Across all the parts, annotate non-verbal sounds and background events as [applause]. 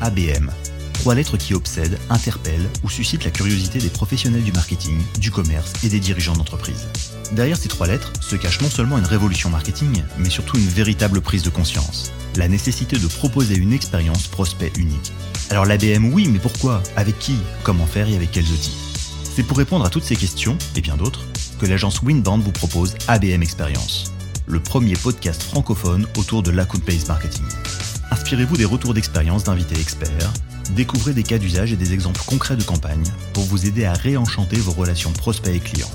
ABM. Trois lettres qui obsèdent, interpellent ou suscitent la curiosité des professionnels du marketing, du commerce et des dirigeants d'entreprise. Derrière ces trois lettres se cache non seulement une révolution marketing, mais surtout une véritable prise de conscience. La nécessité de proposer une expérience prospect unique. Alors l'ABM oui, mais pourquoi? Avec qui? Comment faire et avec quels outils? C'est pour répondre à toutes ces questions, et bien d'autres, que l'agence Winband vous propose ABM Experience, le premier podcast francophone autour de l'account-based marketing. Inspirez-vous des retours d'expérience d'invités experts, découvrez des cas d'usage et des exemples concrets de campagne pour vous aider à réenchanter vos relations prospects et clients.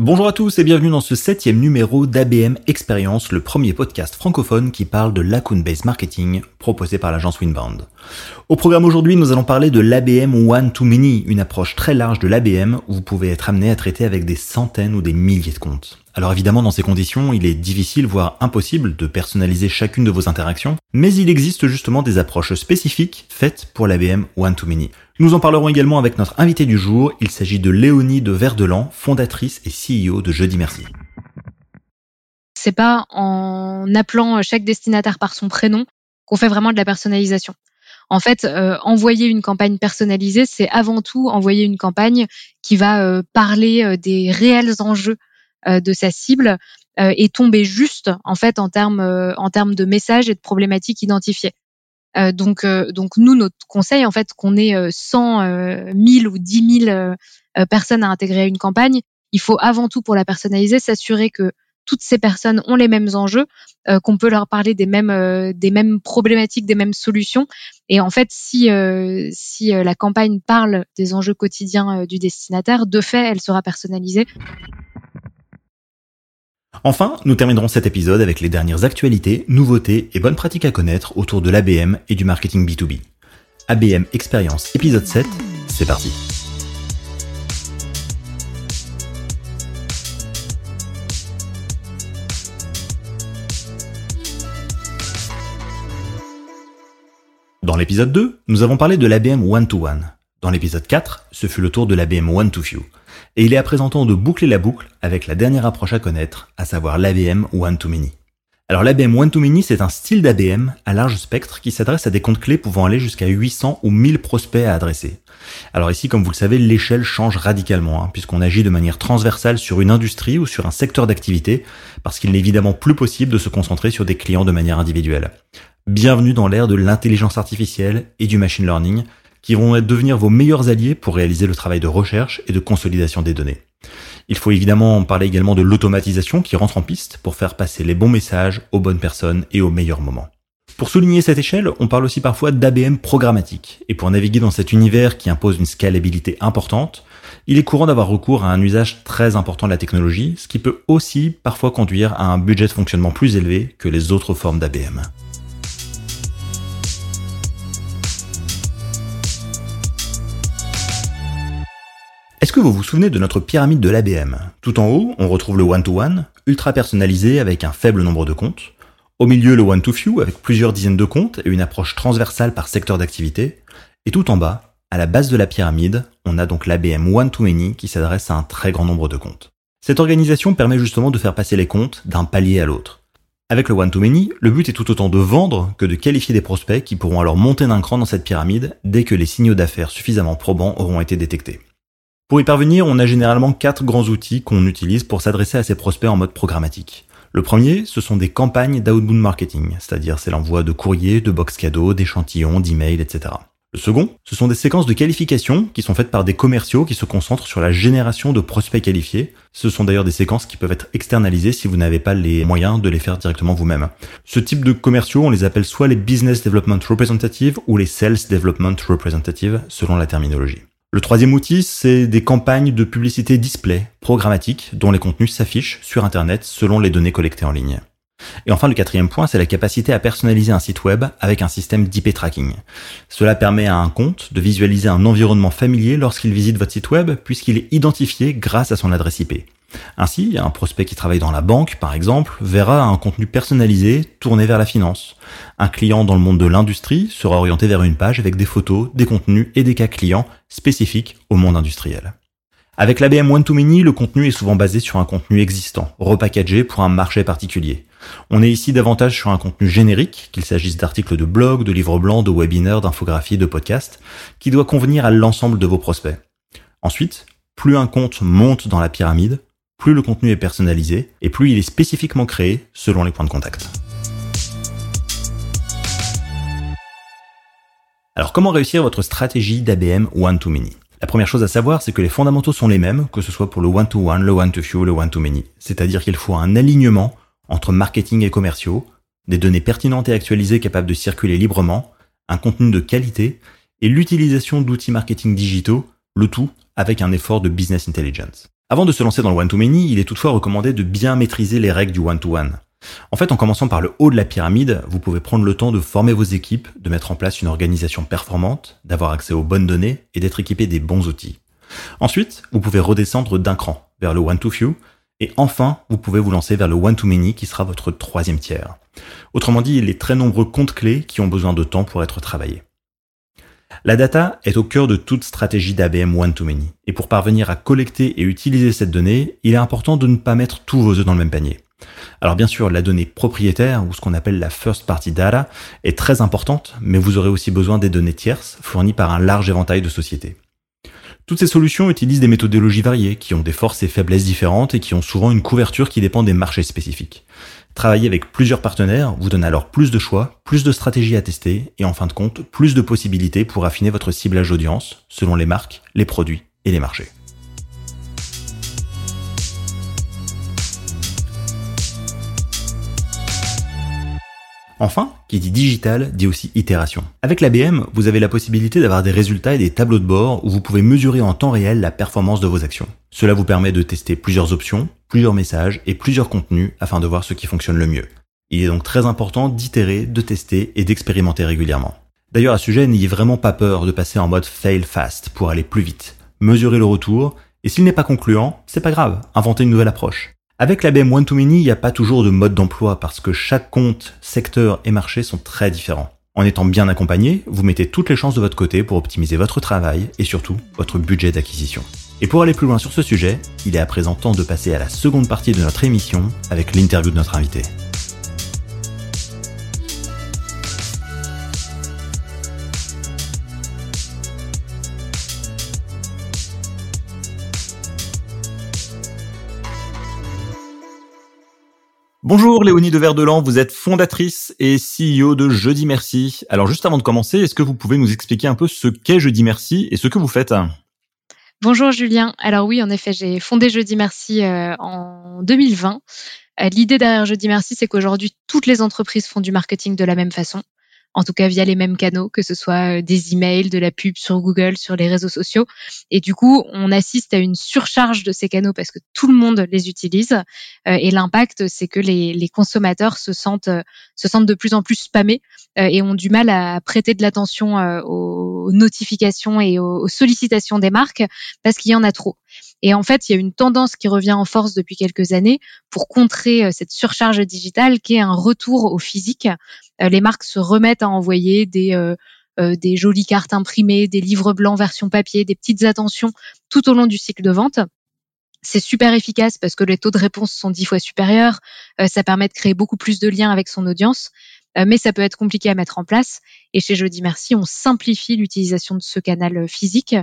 Bonjour à tous et bienvenue dans ce septième numéro d'ABM Experience, le premier podcast francophone qui parle de l'account-based marketing proposé par l'agence Winbound. Au programme aujourd'hui, nous allons parler de l'ABM One to Many, une approche très large de l'ABM où vous pouvez être amené à traiter avec des centaines ou des milliers de comptes. Alors évidemment, dans ces conditions, il est difficile, voire impossible, de personnaliser chacune de vos interactions, mais il existe justement des approches spécifiques faites pour l'ABM One to Many. Nous en parlerons également avec notre invité du jour, il s'agit de Léonie de Verdelan, fondatrice et CEO de Jeudi Merci. C'est pas en appelant chaque destinataire par son prénom qu'on fait vraiment de la personnalisation. En fait, euh, envoyer une campagne personnalisée, c'est avant tout envoyer une campagne qui va euh, parler euh, des réels enjeux de sa cible euh, et tomber juste en fait en termes euh, en termes de messages et de problématiques identifiées. donc donc nous notre conseil en fait qu'on ait 100 1000 ou 10 000 personnes à intégrer à une campagne, il faut avant tout pour la personnaliser s'assurer que toutes ces personnes ont les mêmes enjeux, qu'on peut leur parler des mêmes des mêmes problématiques, des mêmes solutions. Et en fait, si si la campagne parle des enjeux quotidiens du destinataire, de fait, elle sera personnalisée. Enfin, nous terminerons cet épisode avec les dernières actualités, nouveautés et bonnes pratiques à connaître autour de l'ABM et du marketing B2B. ABM Expérience épisode 7, c'est parti. Dans l'épisode 2, nous avons parlé de l'ABM One-to-One. Dans l'épisode 4, ce fut le tour de l'ABM One-to-Few et il est à présent temps de boucler la boucle avec la dernière approche à connaître, à savoir l'ABM One-to-Many. Alors l'ABM One-to-Many, c'est un style d'ABM à large spectre qui s'adresse à des comptes clés pouvant aller jusqu'à 800 ou 1000 prospects à adresser. Alors ici, comme vous le savez, l'échelle change radicalement, hein, puisqu'on agit de manière transversale sur une industrie ou sur un secteur d'activité, parce qu'il n'est évidemment plus possible de se concentrer sur des clients de manière individuelle. Bienvenue dans l'ère de l'intelligence artificielle et du machine learning, qui vont devenir vos meilleurs alliés pour réaliser le travail de recherche et de consolidation des données. Il faut évidemment parler également de l'automatisation qui rentre en piste pour faire passer les bons messages aux bonnes personnes et au meilleur moment. Pour souligner cette échelle, on parle aussi parfois d'ABM programmatique. Et pour naviguer dans cet univers qui impose une scalabilité importante, il est courant d'avoir recours à un usage très important de la technologie, ce qui peut aussi parfois conduire à un budget de fonctionnement plus élevé que les autres formes d'ABM. Est-ce que vous vous souvenez de notre pyramide de l'ABM Tout en haut, on retrouve le one-to-one, ultra personnalisé avec un faible nombre de comptes. Au milieu, le one-to-few avec plusieurs dizaines de comptes et une approche transversale par secteur d'activité. Et tout en bas, à la base de la pyramide, on a donc l'ABM one-to-many qui s'adresse à un très grand nombre de comptes. Cette organisation permet justement de faire passer les comptes d'un palier à l'autre. Avec le one-to-many, le but est tout autant de vendre que de qualifier des prospects qui pourront alors monter d'un cran dans cette pyramide dès que les signaux d'affaires suffisamment probants auront été détectés. Pour y parvenir, on a généralement quatre grands outils qu'on utilise pour s'adresser à ces prospects en mode programmatique. Le premier, ce sont des campagnes d'outbound marketing, c'est-à-dire c'est l'envoi de courriers, de box cadeaux, d'échantillons, d'emails, etc. Le second, ce sont des séquences de qualification qui sont faites par des commerciaux qui se concentrent sur la génération de prospects qualifiés. Ce sont d'ailleurs des séquences qui peuvent être externalisées si vous n'avez pas les moyens de les faire directement vous-même. Ce type de commerciaux, on les appelle soit les business development representatives ou les sales development representatives selon la terminologie. Le troisième outil, c'est des campagnes de publicité display programmatique dont les contenus s'affichent sur Internet selon les données collectées en ligne. Et enfin, le quatrième point, c'est la capacité à personnaliser un site web avec un système d'IP tracking. Cela permet à un compte de visualiser un environnement familier lorsqu'il visite votre site web puisqu'il est identifié grâce à son adresse IP. Ainsi, un prospect qui travaille dans la banque, par exemple, verra un contenu personnalisé tourné vers la finance. Un client dans le monde de l'industrie sera orienté vers une page avec des photos, des contenus et des cas clients spécifiques au monde industriel. Avec l'ABM One-to-Many, le contenu est souvent basé sur un contenu existant, repackagé pour un marché particulier. On est ici davantage sur un contenu générique, qu'il s'agisse d'articles de blog, de livres blancs, de webinaires, d'infographies, de podcasts, qui doit convenir à l'ensemble de vos prospects. Ensuite, plus un compte monte dans la pyramide, plus le contenu est personnalisé et plus il est spécifiquement créé selon les points de contact. Alors comment réussir votre stratégie d'ABM One-to-Many la première chose à savoir, c'est que les fondamentaux sont les mêmes, que ce soit pour le one-to-one, le one-to-few, le one-to-many. C'est-à-dire qu'il faut un alignement entre marketing et commerciaux, des données pertinentes et actualisées capables de circuler librement, un contenu de qualité et l'utilisation d'outils marketing digitaux, le tout avec un effort de business intelligence. Avant de se lancer dans le one-to-many, il est toutefois recommandé de bien maîtriser les règles du one-to-one. En fait, en commençant par le haut de la pyramide, vous pouvez prendre le temps de former vos équipes, de mettre en place une organisation performante, d'avoir accès aux bonnes données et d'être équipé des bons outils. Ensuite, vous pouvez redescendre d'un cran vers le one-to-few, et enfin, vous pouvez vous lancer vers le one-to-many qui sera votre troisième tiers. Autrement dit, les très nombreux comptes clés qui ont besoin de temps pour être travaillés. La data est au cœur de toute stratégie d'ABM one-to-many. Et pour parvenir à collecter et utiliser cette donnée, il est important de ne pas mettre tous vos œufs dans le même panier. Alors bien sûr, la donnée propriétaire, ou ce qu'on appelle la first party data, est très importante, mais vous aurez aussi besoin des données tierces fournies par un large éventail de sociétés. Toutes ces solutions utilisent des méthodologies variées, qui ont des forces et faiblesses différentes et qui ont souvent une couverture qui dépend des marchés spécifiques. Travailler avec plusieurs partenaires vous donne alors plus de choix, plus de stratégies à tester et en fin de compte, plus de possibilités pour affiner votre ciblage audience selon les marques, les produits et les marchés. Enfin, qui dit digital dit aussi itération. Avec l'ABM, vous avez la possibilité d'avoir des résultats et des tableaux de bord où vous pouvez mesurer en temps réel la performance de vos actions. Cela vous permet de tester plusieurs options, plusieurs messages et plusieurs contenus afin de voir ce qui fonctionne le mieux. Il est donc très important d'itérer, de tester et d'expérimenter régulièrement. D'ailleurs à ce sujet, n'ayez vraiment pas peur de passer en mode fail fast pour aller plus vite. Mesurez le retour, et s'il n'est pas concluant, c'est pas grave, inventez une nouvelle approche. Avec l'ABM One-to-Many, il n'y a pas toujours de mode d'emploi parce que chaque compte, secteur et marché sont très différents. En étant bien accompagné, vous mettez toutes les chances de votre côté pour optimiser votre travail et surtout votre budget d'acquisition. Et pour aller plus loin sur ce sujet, il est à présent temps de passer à la seconde partie de notre émission avec l'interview de notre invité. Bonjour Léonie de Verdelan, vous êtes fondatrice et CEO de Jeudi Merci. Alors juste avant de commencer, est-ce que vous pouvez nous expliquer un peu ce qu'est Jeudi Merci et ce que vous faites? Bonjour Julien. Alors oui, en effet, j'ai fondé Jeudi Merci euh, en 2020. Euh, l'idée derrière Jeudi Merci, c'est qu'aujourd'hui, toutes les entreprises font du marketing de la même façon en tout cas via les mêmes canaux, que ce soit euh, des emails, de la pub sur Google, sur les réseaux sociaux. Et du coup, on assiste à une surcharge de ces canaux parce que tout le monde les utilise. Euh, et l'impact, c'est que les, consommateurs se sentent, euh, se sentent de plus en plus spammés et ont du mal à prêter de l'attention aux notifications et aux sollicitations des marques parce qu'il y en a trop. Et en fait, il y a une tendance qui revient en force depuis quelques années pour contrer euh, cette surcharge digitale qui est un retour au physique. Euh, les marques se remettent à envoyer des euh, des jolies cartes imprimées, des livres blancs version papier, des petites attentions tout au long du cycle de vente. C'est super efficace parce que les taux de réponse sont dix fois supérieurs. ça permet de créer beaucoup plus de liens avec son audience. Mais ça peut être compliqué à mettre en place. Et chez Jeudi Merci, on simplifie l'utilisation de ce canal physique.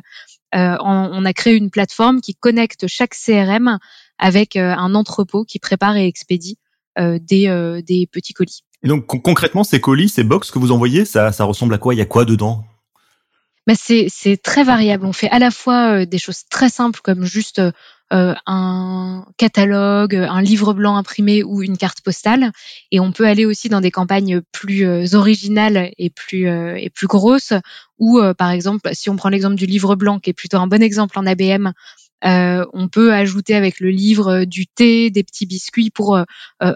Euh, on, a créé une plateforme qui connecte chaque CRM avec un entrepôt qui prépare et expédie des, des petits colis. Et donc concrètement, ces colis, ces box que vous envoyez, ça, ça ressemble à quoi? Il y a quoi dedans? Bah c'est, très variable. On fait à la fois des choses très simples comme juste euh, un catalogue, un livre blanc imprimé ou une carte postale. Et on peut aller aussi dans des campagnes plus euh, originales et plus euh, et plus grosses. Ou par exemple, si on prend l'exemple du livre blanc, qui est plutôt un bon exemple en ABM, on peut ajouter avec le livre du thé, des petits biscuits pour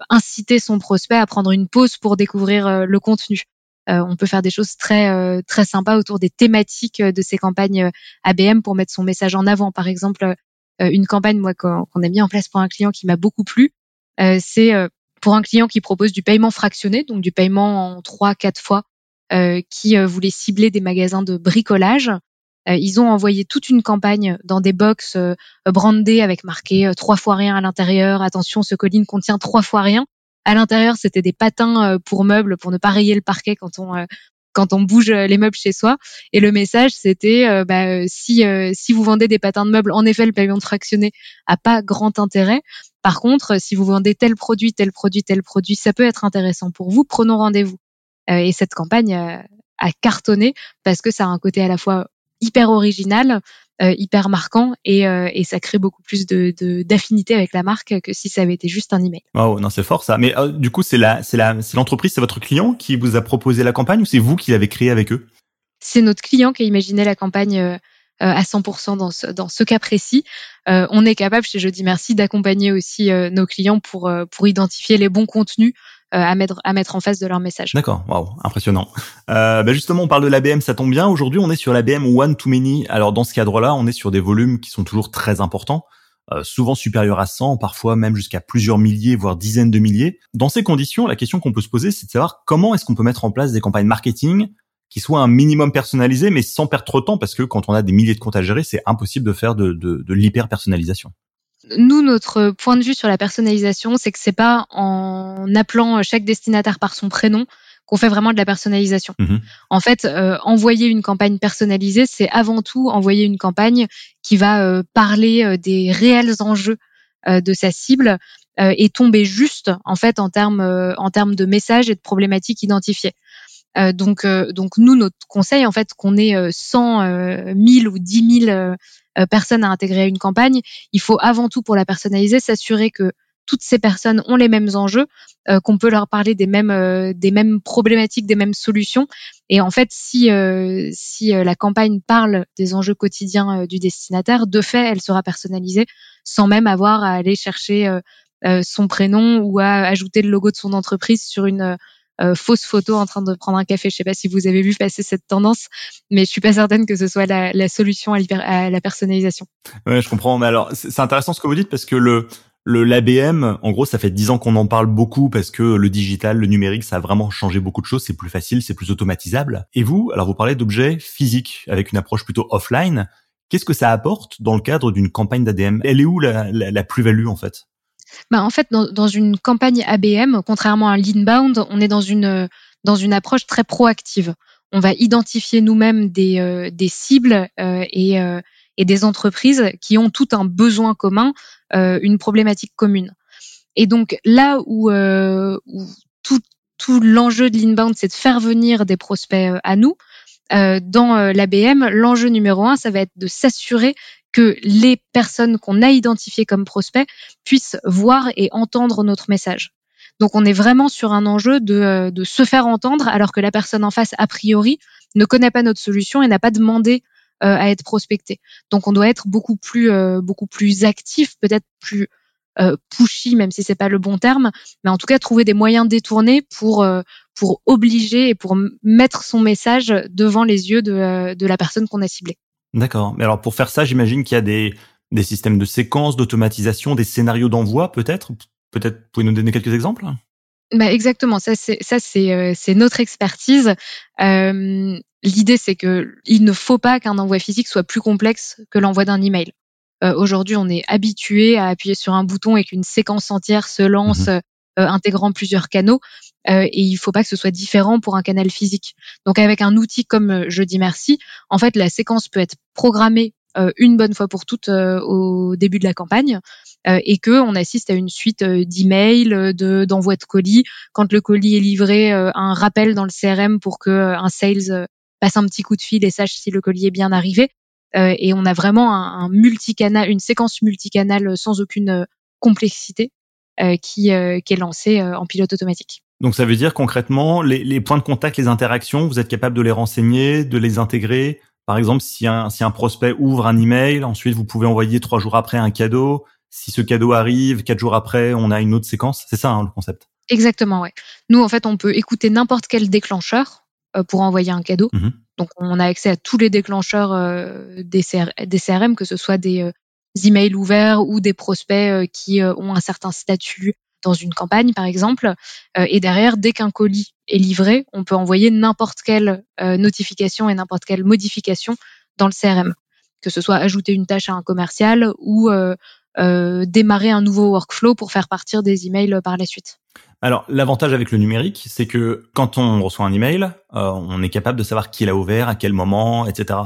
inciter son prospect à prendre une pause pour découvrir le contenu. on peut faire des choses très très sympas autour des thématiques de ces campagnes ABM pour mettre son message en avant. Par exemple, euh, une campagne moi qu'on a mis en place pour un client qui m'a beaucoup plu. Euh, c'est euh, pour un client qui propose du paiement fractionné, donc du paiement en trois, quatre fois, qui voulait cibler des magasins de bricolage. ils ont envoyé toute une campagne dans des box brandées avec marqué trois fois rien à l'intérieur. Attention, ce colis contient trois fois rien. À l'intérieur, c'était des patins pour meubles pour ne pas rayer le parquet quand on quand on bouge les meubles chez soi. Et le message, c'était bah, si si vous vendez des patins de meubles, en effet, le pavillon de fractionné a pas grand intérêt. Par contre, si vous vendez tel produit, tel produit, tel produit, ça peut être intéressant pour vous. Prenons rendez-vous. et cette campagne a cartonné parce que ça a un côté à la fois hyper original, euh, hyper marquant et, euh, et, ça crée beaucoup plus de d'affinité avec la marque que si ça avait été juste un email. Oh non, c'est fort ça. Mais euh, du coup, c'est la c'est la c'est l'entreprise, c'est votre client qui vous a proposé la campagne ou c'est vous qui l'avez créée avec eux? C'est notre client qui a imaginé la campagne à 100% dans ce, dans ce cas précis. on est capable chez Jeudi Merci d'accompagner aussi nos clients pour, pour identifier les bons contenus euh, à mettre à mettre en face de leur message. D'accord, waouh, impressionnant. Euh, bah justement, on parle de l'ABM, ça tombe bien. Aujourd'hui, on est sur l'ABM One to Many. Alors dans ce cadre-là, on est sur des volumes qui sont toujours très importants. Euh, souvent supérieurs à 100, parfois même jusqu'à plusieurs milliers, voire dizaines de milliers. Dans ces conditions, la question qu'on peut se poser, c'est de savoir comment est-ce qu'on peut mettre en place des campagnes marketing qui soient un minimum personnalisées, mais sans perdre trop de temps, parce que quand on a des milliers de comptes à gérer, c'est impossible de faire de, de, de l'hyper-personnalisation nous, notre point de vue sur la personnalisation, c'est que c'est pas en appelant chaque destinataire par son prénom qu'on fait vraiment de la personnalisation. Mhm. En fait, euh, envoyer une campagne personnalisée, c'est avant tout envoyer une campagne qui va euh, parler euh, des réels enjeux de sa cible et tomber juste en fait en termes en termes de messages et de problématiques identifiées. donc donc nous notre conseil en fait qu'on ait 100 1000 ou 10 000 euh, personnes à intégrer à une campagne, il faut avant tout pour la personnaliser s'assurer que toutes ces personnes ont les mêmes enjeux, euh, qu'on peut leur parler des mêmes euh, des mêmes problématiques, des mêmes solutions. Et en fait, si si la campagne parle des enjeux quotidiens du destinataire, de fait, elle sera personnalisée sans même avoir à aller chercher son prénom ou à ajouter le logo de son entreprise sur une euh, fausse photo en train de prendre un café. Je sais pas si vous avez vu passer cette tendance, mais je suis pas certaine que ce soit la, la solution à, à, la personnalisation. Ouais, je comprends. Mais alors, c'est intéressant ce que vous dites parce que le le l'ABM, en gros, ça fait dix ans qu'on en parle beaucoup parce que le digital, le numérique, ça a vraiment changé beaucoup de choses. C'est plus facile, c'est plus automatisable. Et vous, alors vous parlez d'objets physiques avec une approche plutôt offline. Qu'est-ce que ça apporte dans le cadre d'une campagne d'ADM Elle est où la, la plus-value en fait? Bah, En fait, dans, une campagne ABM, contrairement à l'inbound, on est dans une, dans une approche très proactive. On va identifier nous-mêmes des, euh, des cibles euh, et, euh, et des entreprises qui ont tout un besoin commun, une problématique commune. Et donc là où, où tout, tout l'enjeu de l'inbound, c'est de faire venir des prospects à nous, dans l'ABM, l'enjeu numéro un, ça va être de s'assurer que les personnes qu'on a identifiées comme prospects puissent voir et entendre notre message. Donc on est vraiment sur un enjeu de, euh, se faire entendre alors que la personne en face, a priori, ne connaît pas notre solution et n'a pas demandé euh, à être prospectée. Donc on doit être beaucoup plus, euh, beaucoup plus actif, peut-être plus pushy, même si c'est pas le bon terme, mais en tout cas trouver des moyens détournés pour pour obliger et pour mettre son message devant les yeux de la personne qu'on a ciblée. D'accord. Mais alors pour faire ça, j'imagine qu'il y a des, des systèmes de séquences, d'automatisation, des scénarios d'envoi peut-être? Peut-être pouvez nous donner quelques exemples? Bah exactement, ça c'est ça c'est euh, c'est notre expertise. Euh, L'idée c'est que il ne faut pas qu'un envoi physique soit plus complexe que l'envoi d'un email. Euh, Aujourd'hui, on est habitué à appuyer sur un bouton et qu'une séquence entière se lance, mmh euh, intégrant plusieurs canaux. Euh, et il faut pas que ce soit différent pour un canal physique. Donc avec un outil comme euh, Je dis merci, en fait la séquence peut être programmée une bonne fois pour toutes au début de la campagne et que on assiste à une suite d'emails, de d'envoi de colis. Quand le colis est livré, un rappel dans le CRM pour que un sales passe un petit coup de fil et sache si le colis est bien arrivé. et on a vraiment un, multicanal, une séquence multicanal sans aucune complexité qui est lancée en pilote automatique. Donc ça veut dire concrètement, les, les, points de contact, les interactions, vous êtes capable de les renseigner, de les intégrer. Par exemple, si un, si un prospect ouvre un email, ensuite vous pouvez envoyer trois jours après un cadeau. Si ce cadeau arrive, quatre jours après, on a une autre séquence. C'est ça hein, le concept? Exactement, ouais. Nous, en fait, on peut écouter n'importe quel déclencheur euh, pour envoyer un cadeau. Mhm. Donc, on a accès à tous les déclencheurs euh, des, des, CRM, que ce soit des euh, emails ouverts ou des prospects qui ont un certain statut dans une campagne, par exemple. Euh, et derrière, dès qu'un colis est livré, on peut envoyer n'importe quelle euh, notification et n'importe quelle modification dans le CRM, que ce soit ajouter une tâche à un commercial ou démarrer un nouveau workflow pour faire partir des emails par la suite. Alors l'avantage avec le numérique, c'est que quand on reçoit un email, on est capable de savoir qui l'a ouvert, à quel moment, etc.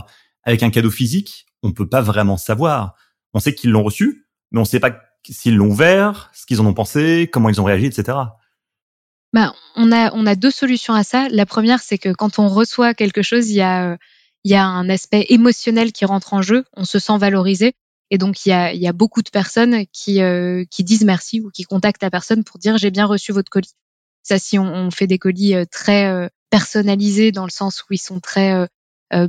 Avec un cadeau physique, on peut pas vraiment savoir. On sait qu'ils l'ont reçu, mais on sait pas s'ils l'ont ouvert, ce qu'ils en ont pensé, comment ils ont réagi, etc. Bah, on a on a deux solutions à ça. La première, c'est que quand on reçoit quelque chose, il y a il y a un aspect émotionnel qui rentre en jeu. On se sent valorisé. Et donc, il y a, il y a beaucoup de personnes qui, euh, qui disent merci ou qui contactent la personne pour dire j'ai bien reçu votre colis. Ça, si on, on fait des colis euh, très euh, personnalisés dans le sens où ils sont très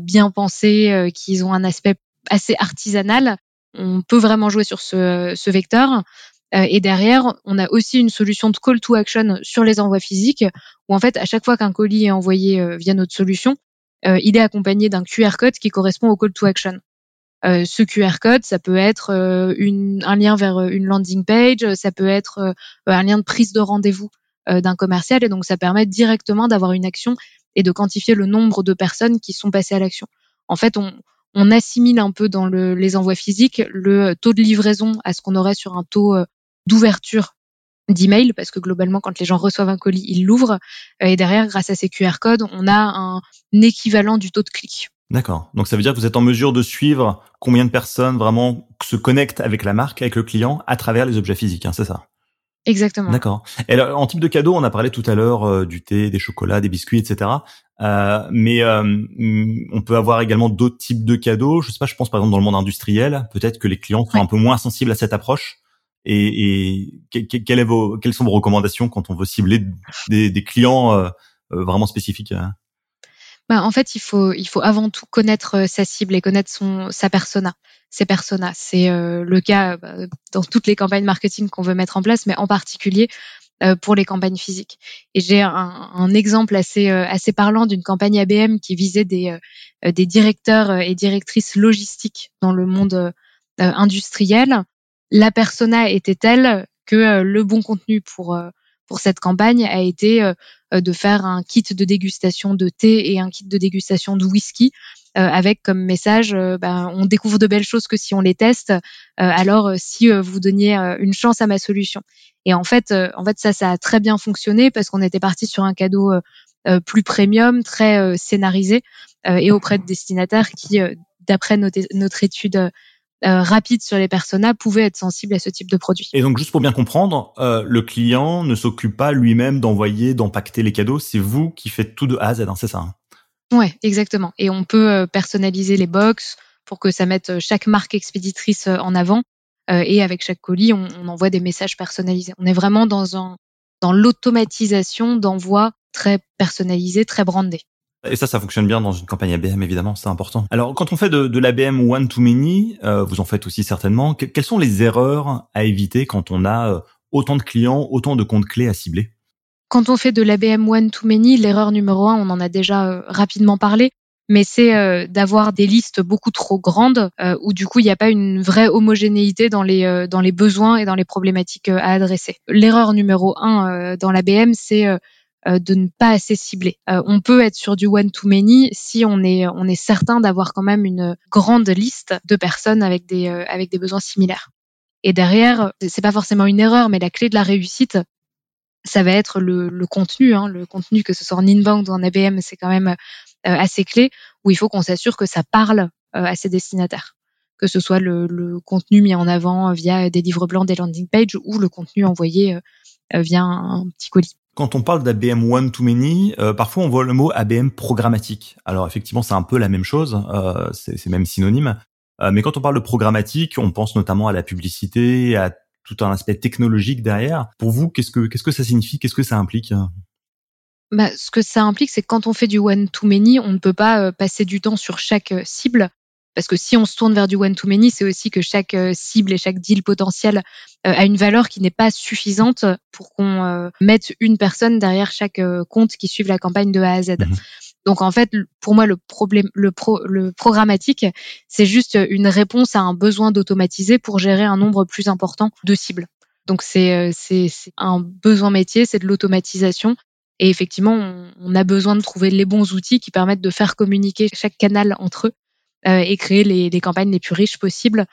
bien pensés, qu'ils ont un aspect assez artisanal, on peut vraiment jouer sur ce, vecteur. Et derrière, on a aussi une solution de call to action sur les envois physiques, où en fait, à chaque fois qu'un colis est envoyé via notre solution, il est accompagné d'un QR code qui correspond au call to action. ce QR code, ça peut être un lien vers une landing page, ça peut être un lien de prise de rendez-vous d'un commercial, et donc ça permet directement d'avoir une action et de quantifier le nombre de personnes qui sont passées à l'action. En fait, on, on assimile un peu dans le, les envois physiques le taux de livraison à ce qu'on aurait sur un taux euh, d'ouverture d'email, parce que globalement, quand les gens reçoivent un colis, ils l'ouvrent. Euh, et derrière, grâce à ces QR codes, on a un équivalent du taux de clic. D'accord. Donc ça veut dire que vous êtes en mesure de suivre combien de personnes vraiment se connectent avec la marque, avec le client, à travers les objets physiques, hein, c'est ça? Exactement. D'accord. Et en type de cadeau, on a parlé tout à l'heure euh, du thé, des chocolats, des biscuits, etc. Euh, mais euh, on peut avoir également d'autres types de cadeaux. Je sais pas, je pense par exemple dans le monde industriel, peut-être que les clients sont un peu moins sensibles à cette approche. Et, et quelle est vos, quelles sont vos recommandations quand on veut cibler des, des clients euh, euh, vraiment spécifiques hein? Bah, en fait, il faut, il faut avant tout connaître sa cible et connaître son, sa persona, ses personas. C'est le cas bah, dans toutes les campagnes marketing qu'on veut mettre en place, mais en particulier euh, pour les campagnes physiques. Et j'ai un, un, exemple assez euh, assez parlant d'une campagne ABM qui visait des euh, des directeurs et directrices logistiques dans le monde industriel. La persona était telle que le bon contenu pour pour cette campagne a été de faire un kit de dégustation de thé et un kit de dégustation de whisky avec comme message ben, on découvre de belles choses que si on les teste alors si vous donniez une chance à ma solution. Et en fait, euh, en fait, ça, ça a très bien fonctionné parce qu'on était parti sur un cadeau euh, euh, plus premium, très scénarisé et auprès de destinataires qui, d'après notre, notre étude rapide sur les personas pouvaient être sensibles à ce type de produit. Et donc juste pour bien comprendre, le client ne s'occupe pas lui-même d'envoyer, d'empacter les cadeaux, c'est vous qui faites tout de A à Z, hein, c'est ça hein? Ouais, exactement. Et on peut personnaliser les box pour que ça mette chaque marque expéditrice en avant. Euh, et avec chaque colis, on, on, envoie des messages personnalisés. On est vraiment dans un dans l'automatisation d'envoi très personnalisé, très brandé. Et ça, ça fonctionne bien dans une campagne ABM, évidemment, c'est important. Alors, quand on fait de, de l'ABM one to many, euh, vous en faites aussi certainement. quelles sont les erreurs à éviter quand on a euh, autant de clients, autant de comptes clés à cibler? Quand on fait de l'ABM one to many, l'erreur numéro un, on en a déjà rapidement parlé, mais c'est euh, d'avoir des listes beaucoup trop grandes euh, où du coup il n'y a pas une vraie homogénéité dans les euh, dans les besoins et dans les problématiques à adresser. L'erreur numéro un dans l'ABM, c'est de ne pas assez cibler. on peut être sur du one to many si on est on est certain d'avoir quand même une grande liste de personnes avec des avec des besoins similaires. Et derrière, c'est pas forcément une erreur, mais la clé de la réussite, ça va être le, contenu. Hein, le contenu, que ce soit en inbound ou en ABM, c'est quand même euh, assez clé où il faut qu'on s'assure que ça parle euh, à ses destinataires que ce soit le, contenu mis en avant via des livres blancs, des landing pages ou le contenu envoyé euh, via un, petit colis. Quand on parle d'ABM one to many, parfois on voit le mot ABM programmatique. Alors effectivement, c'est un peu la même chose, euh, c'est même synonyme. mais quand on parle de programmatique, on pense notamment à la publicité, à tout un aspect technologique derrière. Pour vous, qu'est-ce que qu'est-ce que ça signifie? Qu'est-ce que ça implique? Bah, ce que ça implique, c'est que quand on fait du one-to-many, on ne peut pas euh, passer du temps sur chaque euh, cible. Parce que si on se tourne vers du one-to-many, c'est aussi que chaque euh, cible et chaque deal potentiel a une valeur qui n'est pas suffisante pour qu'on mette une personne derrière chaque compte qui suive la campagne de A à Z. Mhm. Donc en fait, pour moi, le problème, le, pro, le programmatique, c'est juste une réponse à un besoin d'automatiser pour gérer un nombre plus important de cibles. Donc c'est c'est un besoin métier, c'est de l'automatisation et effectivement, on, a besoin de trouver les bons outils qui permettent de faire communiquer chaque canal entre eux et créer les, les, campagnes les plus riches possibles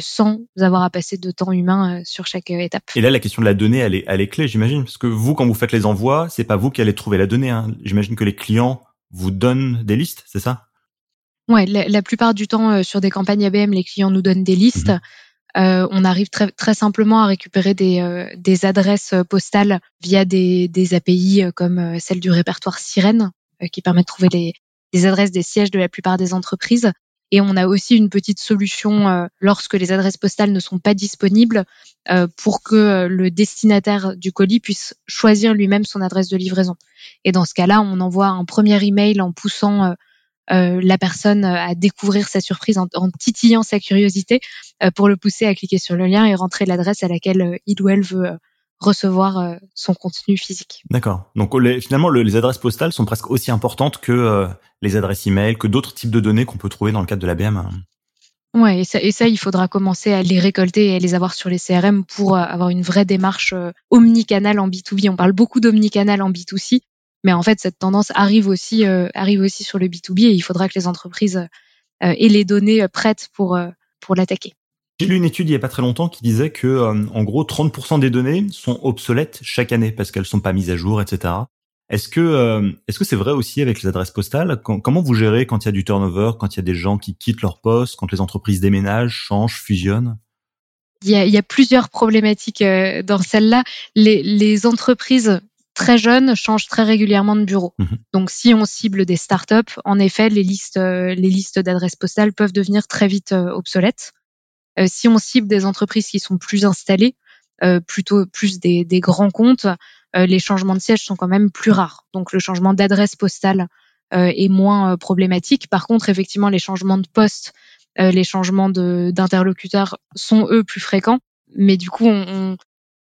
sans avoir à passer de temps humain sur chaque étape. Et là, la question de la donnée, elle est, elle est clé, j'imagine, parce que vous, quand vous faites les envois, c'est pas vous qui allez trouver la donnée. Hein. J'imagine que les clients vous donnent des listes, c'est ça? Ouais, la, plupart du temps sur des campagnes ABM, les clients nous donnent des listes. Mhm. Euh, on arrive très, très simplement à récupérer des, euh, des adresses postales via des, des API euh, comme celle du répertoire Sirène, qui permet de trouver les, les adresses des sièges de la plupart des entreprises. Et on a aussi une petite solution lorsque les adresses postales ne sont pas disponibles pour que le destinataire du colis puisse choisir lui-même son adresse de livraison. Et dans ce cas-là, on envoie un premier email en poussant euh, la personne à découvrir sa surprise en, titillant sa curiosité euh, pour le pousser à cliquer sur le lien et rentrer l'adresse à laquelle euh, il ou elle veut recevoir son contenu physique. D'accord. Donc finalement, les adresses postales sont presque aussi importantes que les adresses email, que d'autres types de données qu'on peut trouver dans le cadre de l'ABM. Ouais, et ça, et ça, il faudra commencer à les récolter et à les avoir sur les CRM pour avoir une vraie démarche omnicanal en B2B. On parle beaucoup d'omnicanal en B2C, mais en fait, cette tendance arrive aussi, euh, arrive aussi sur le B2B et il faudra que les entreprises euh, aient les données euh, prêtes pour, pour l'attaquer. J'ai lu une étude il n'y a pas très longtemps qui disait que, en gros, 30% des données sont obsolètes chaque année parce qu'elles sont pas mises à jour, etc. Est-ce que est-ce que c'est vrai aussi avec les adresses postales? Comment vous gérez quand il y a du turnover, quand il y a des gens qui quittent leur poste, quand les entreprises déménagent, changent, fusionnent? Il y, a, il y a plusieurs problématiques dans celle-là. Les, les entreprises très jeunes changent très régulièrement de bureau. Mhm. Donc, si on cible des startups, en effet, les listes, euh, les listes d'adresses postales peuvent devenir très vite euh, obsolètes. Euh, si on cible des entreprises qui sont plus installées, plutôt plus des, grands comptes, les changements de siège sont quand même plus rares. Donc, le changement d'adresse postale est moins problématique. Par contre, effectivement, les changements de poste, les changements d'interlocuteurs sont eux plus fréquents. Mais du coup,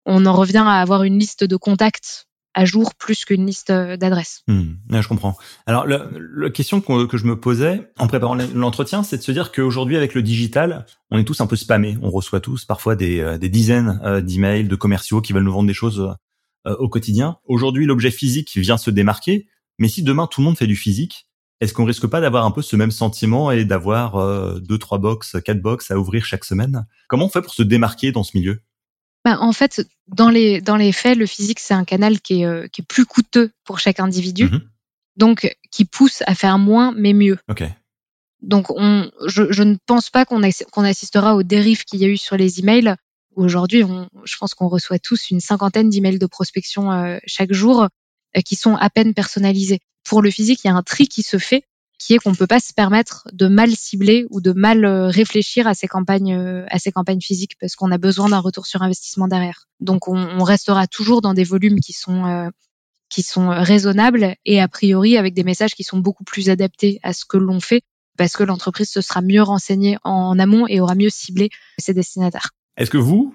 on en revient à avoir une liste de contacts à jour plus qu'une liste euh, d'adresses. Hmm, je comprends. Alors, la, question que, je me posais en préparant l'entretien, c'est de se dire qu'aujourd'hui, avec le digital, on est tous un peu spammés. On reçoit tous parfois des, euh, des dizaines euh, d'emails de commerciaux qui veulent nous vendre des choses au quotidien. Aujourd'hui, l'objet physique vient se démarquer, mais si demain tout le monde fait du physique, est-ce qu'on risque pas d'avoir un peu ce même sentiment et d'avoir deux, trois box, quatre box à ouvrir chaque semaine? Comment on fait pour se démarquer dans ce milieu? Bah, en fait, dans les, dans les faits, le physique, c'est un canal qui est, euh, qui est plus coûteux pour chaque individu, mhm. donc qui pousse à faire moins mais mieux. Donc, on, je, je, ne pense pas qu'on qu'on assistera aux dérives qu'il y a eu sur les emails. Aujourd'hui, je pense qu'on reçoit tous une cinquantaine d'emails de prospection euh, chaque jour euh, qui sont à peine personnalisés. Pour le physique, il y a un tri qui se fait qui est qu'on peut pas se permettre de mal cibler ou de mal euh, réfléchir à ces campagnes euh, à ces campagnes physiques parce qu'on a besoin d'un retour sur investissement derrière. Donc on, restera toujours dans des volumes qui sont euh, qui sont raisonnables et a priori avec des messages qui sont beaucoup plus adaptés à ce que l'on fait parce que l'entreprise se sera mieux renseignée en amont et aura mieux ciblé ses destinataires. Est-ce que vous,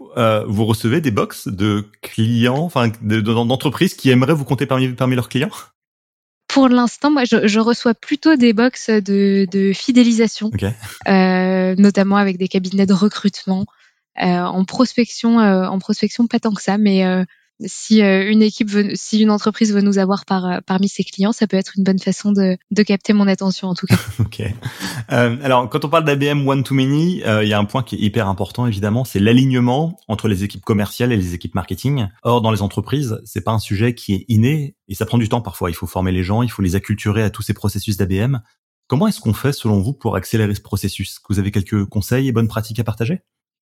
vous recevez des box de clients, enfin d'entreprises qui aimeraient vous compter parmi, parmi leurs clients? Pour l'instant, moi, je, je, reçois plutôt des box de, de fidélisation, euh, notamment avec des cabinets de recrutement. Euh, en prospection, euh, en prospection, pas tant que ça, mais euh, si euh, une équipe veut, si une entreprise veut nous avoir par, euh, parmi ses clients, ça peut être une bonne façon de, de capter mon attention en tout cas. [laughs] ok. Euh, alors quand on parle d'ABM one to many, il y a un point qui est hyper important évidemment, c'est l'alignement entre les équipes commerciales et les équipes marketing. Or dans les entreprises, c'est pas un sujet qui est inné et ça prend du temps parfois. Il faut former les gens, il faut les acculturer à tous ces processus d'ABM. Comment est-ce qu'on fait selon vous pour accélérer ce processus? Vous avez quelques conseils et bonnes pratiques à partager?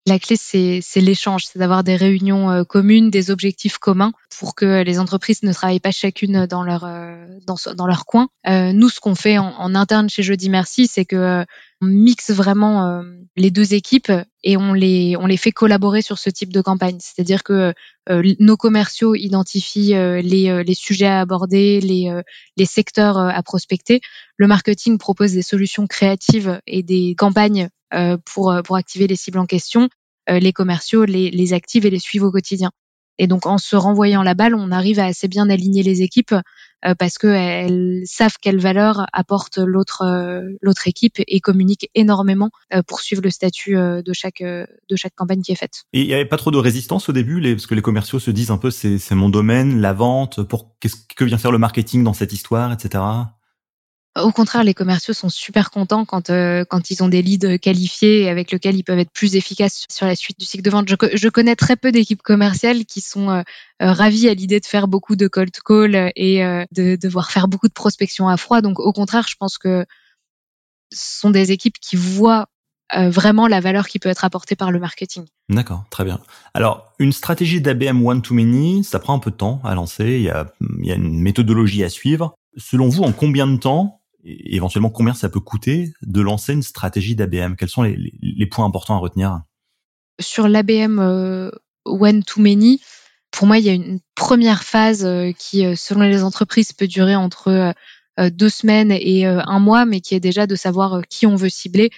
La clé, c'est l'échange, c'est d'avoir des réunions euh, communes, des objectifs communs pour que les entreprises ne travaillent pas chacune dans leur euh, dans, leur coin. Euh, nous, ce qu'on fait en, interne chez Jeudi Merci, c'est que on mixe vraiment les deux équipes et on les on les fait collaborer sur ce type de campagne. C'est-à-dire que nos commerciaux identifient les les sujets à aborder, les les secteurs à prospecter. Le marketing propose des solutions créatives et des campagnes euh, pour, euh, pour activer les cibles en question, euh, les commerciaux les, les activent et les suivent au quotidien. Et donc en se renvoyant la balle, on arrive à assez bien aligner les équipes parce qu'elles savent quelle valeur apporte l'autre équipe et communiquent énormément pour suivre le statut de chaque de chaque campagne qui est faite. Il n'y avait pas trop de résistance au début, les, parce que les commerciaux se disent un peu c'est c'est mon domaine, la vente, pour qu'est-ce que vient faire le marketing dans cette histoire, etc. Au contraire, les commerciaux sont super contents quand euh, quand ils ont des leads qualifiés avec lesquels ils peuvent être plus efficaces sur la suite du cycle de vente. Je, connais très peu d'équipes commerciales qui sont euh, euh, ravies à l'idée de faire beaucoup de cold call et de devoir faire beaucoup de prospection à froid. Donc au contraire, je pense que ce sont des équipes qui voient vraiment la valeur qui peut être apportée par le marketing. D'accord, très bien. Alors, une stratégie d'ABM One-to-Many, ça prend un peu de temps à lancer, il y a, il y a une méthodologie à suivre. Selon vous, en combien de temps éventuellement combien ça peut coûter de lancer une stratégie d'ABM Quels sont les, points importants à retenir? Sur l'ABM euh, One to Many, pour moi, il y a une première phase euh, qui, euh, selon les entreprises, peut durer entre deux semaines et un mois, mais qui est déjà de savoir qui on veut cibler,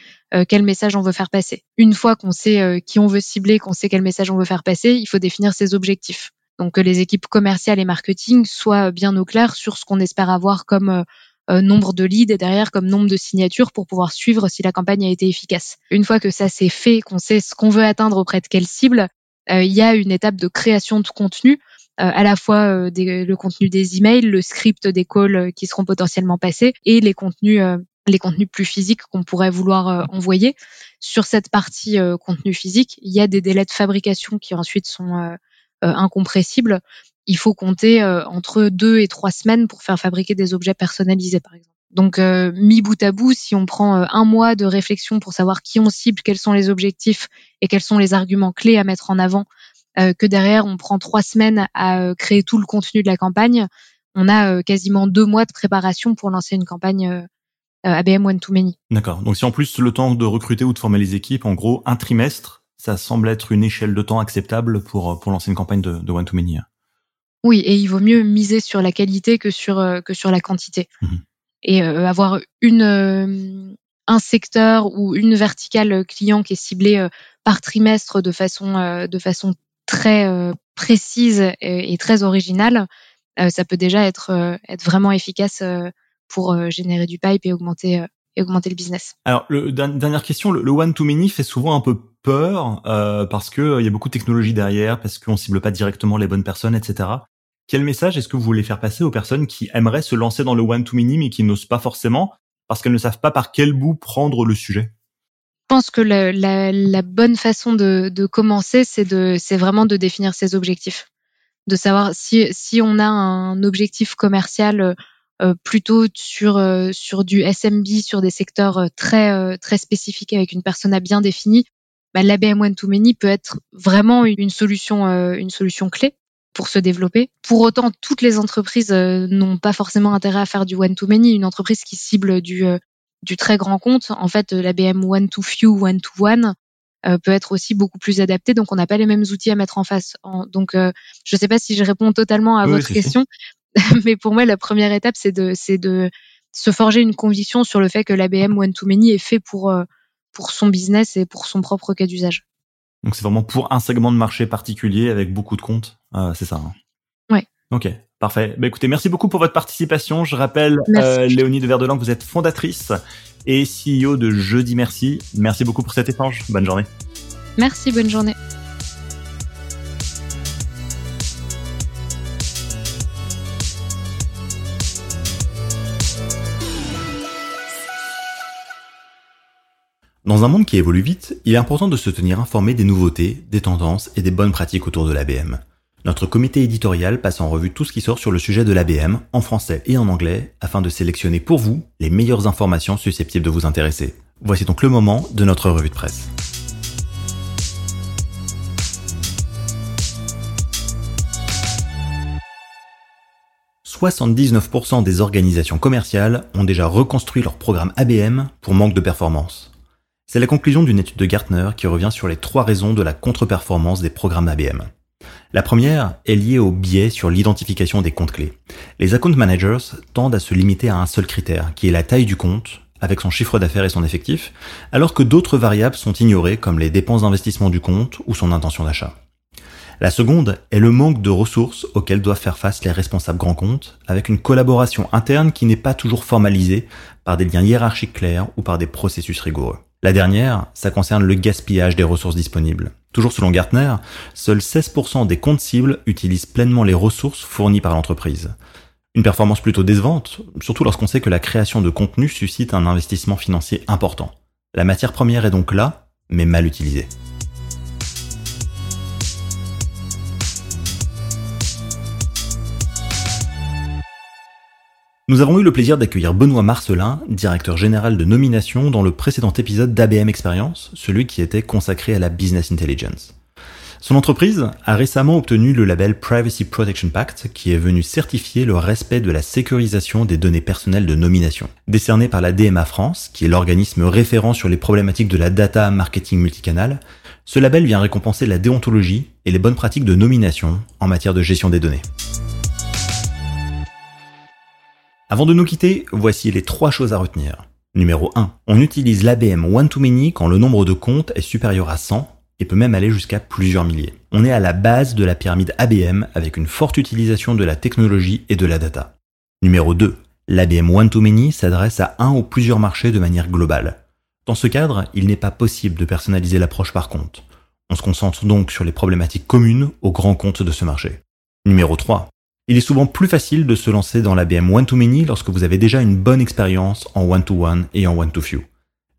quel message on veut faire passer. Une fois qu'on sait qui on veut cibler, qu'on sait quel message on veut faire passer, il faut définir ses objectifs. Donc que les équipes commerciales et marketing soient bien au clair sur ce qu'on espère avoir comme euh, nombre de leads et derrière comme nombre de signatures pour pouvoir suivre si la campagne a été efficace. Une fois que ça c'est fait, qu'on sait ce qu'on veut atteindre auprès de quelle cible, euh, il y a une étape de création de contenu, euh, à la fois le contenu des emails, le script des calls qui seront potentiellement passés et les contenus les contenus plus physiques qu'on pourrait vouloir envoyer. Sur cette partie contenu physique, il y a des délais de fabrication qui ensuite sont incompressibles il faut compter euh, entre deux et trois semaines pour faire fabriquer des objets personnalisés, par exemple. Donc, euh, mis bout à bout, si on prend euh, un mois de réflexion pour savoir qui on cible, quels sont les objectifs et quels sont les arguments clés à mettre en avant, que derrière on prend trois semaines à créer tout le contenu de la campagne, on a quasiment deux mois de préparation pour lancer une campagne ABM One to Many. D'accord. Donc, si en plus le temps de recruter ou de former les équipes, en gros, un trimestre, ça semble être une échelle de temps acceptable pour pour lancer une campagne de, de One to Many. Oui, et il vaut mieux miser sur la qualité que sur euh, que sur la quantité. Mmh et euh, avoir une euh, un secteur ou une verticale client qui est ciblée par trimestre de façon de façon très précise et, très originale, ça peut déjà être être vraiment efficace pour générer du pipe et augmenter et augmenter le business. Alors, le, dernière question, le, one to many fait souvent un peu peur parce que il y a beaucoup de technologie derrière, parce qu'on cible pas directement les bonnes personnes, etc. Quel message est-ce que vous voulez faire passer aux personnes qui aimeraient se lancer dans le one-to-many mais qui n'osent pas forcément parce qu'elles ne savent pas par quel bout prendre le sujet? Je pense que la, la, la bonne façon de, de commencer, c'est vraiment de définir ses objectifs, de savoir si, si on a un objectif commercial euh, plutôt sur euh, sur du SMB, sur des secteurs euh, très euh, très spécifiques avec une persona bien définie, bah, l'ABM One to Many peut être vraiment une solution une solution clé pour se développer. Pour autant, toutes les entreprises euh, n'ont pas forcément intérêt à faire du one-to-many. Une entreprise qui cible du, euh, du très grand compte, en fait, la BM one-to-few, one-to-one, euh, peut être aussi beaucoup plus adaptée. Donc, on n'a pas les mêmes outils à mettre en face. Donc, je ne sais pas si je réponds totalement à votre question, [laughs] mais pour moi, la première étape, c'est de, c'est de se forger une conviction sur le fait que l'ABM one-to-many est fait pour, pour son business et pour son propre cas d'usage. Donc c'est vraiment pour un segment de marché particulier avec beaucoup de comptes, euh, c'est ça. Hein ouais. Ok, parfait. Bah, écoutez, merci beaucoup pour votre participation. Je rappelle, euh, Léonie de Verdelan, vous êtes fondatrice et CEO de Jeudi Merci. Merci beaucoup pour cet échange. Bonne journée. Merci, bonne journée. Dans un monde qui évolue vite, il est important de se tenir informé des nouveautés, des tendances et des bonnes pratiques autour de l'ABM. Notre comité éditorial passe en revue tout ce qui sort sur le sujet de l'ABM, en français et en anglais, afin de sélectionner pour vous les meilleures informations susceptibles de vous intéresser. Voici donc le moment de notre revue de presse. « 79% des organisations commerciales ont déjà reconstruit leur programme ABM pour manque de performance. C'est la conclusion d'une étude de Gartner qui revient sur les trois raisons de la contre-performance des programmes ABM. La première est liée au biais sur l'identification des comptes clés. Les account managers tendent à se limiter à un seul critère, qui est la taille du compte, avec son chiffre d'affaires et son effectif, alors que d'autres variables sont ignorées comme les dépenses d'investissement du compte ou son intention d'achat. La seconde est le manque de ressources auxquelles doivent faire face les responsables grands comptes, avec une collaboration interne qui n'est pas toujours formalisée par des liens hiérarchiques clairs ou par des processus rigoureux. La dernière, ça concerne le gaspillage des ressources disponibles. Toujours selon Gartner, seuls 16% des comptes cibles utilisent pleinement les ressources fournies par l'entreprise. Une performance plutôt décevante, surtout lorsqu'on sait que la création de contenu suscite un investissement financier important. La matière première est donc là, mais mal utilisée. Nous avons eu le plaisir d'accueillir Benoît Marcelin, directeur général de nomination dans le précédent épisode d'ABM Experience, celui qui était consacré à la business intelligence. Son entreprise a récemment obtenu le label Privacy Protection Pact qui est venu certifier le respect de la sécurisation des données personnelles de nomination. Décerné par la DMA France, qui est l'organisme référent sur les problématiques de la data marketing multicanal, ce label vient récompenser la déontologie et les bonnes pratiques de nomination en matière de gestion des données. Avant de nous quitter, voici les trois choses à retenir. Numéro 1. On utilise l'ABM One-to-Many quand le nombre de comptes est supérieur à 100 et peut même aller jusqu'à plusieurs milliers. On est à la base de la pyramide ABM avec une forte utilisation de la technologie et de la data. Numéro 2. L'ABM One-to-Many s'adresse à un ou plusieurs marchés de manière globale. Dans ce cadre, il n'est pas possible de personnaliser l'approche par compte. On se concentre donc sur les problématiques communes aux grands comptes de ce marché. Numéro 3. Il est souvent plus facile de se lancer dans l'ABM One-to-Many lorsque vous avez déjà une bonne expérience en One-to-One et en One-to-Few.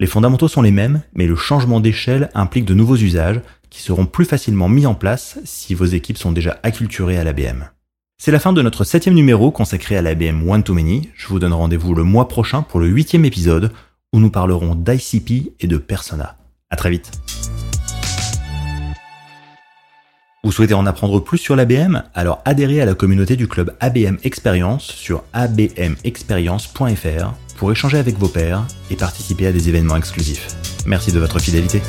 Les fondamentaux sont les mêmes, mais le changement d'échelle implique de nouveaux usages qui seront plus facilement mis en place si vos équipes sont déjà acculturées à l'ABM. C'est la fin de notre septième numéro consacré à l'ABM One-to-Many. Je vous donne rendez-vous le mois prochain pour le huitième épisode où nous parlerons d'ICP et de Persona. À très vite. Vous souhaitez en apprendre plus sur l'ABM Alors adhérez à la communauté du club ABM Experience sur abmexperience.fr pour échanger avec vos pairs et participer à des événements exclusifs. Merci de votre fidélité.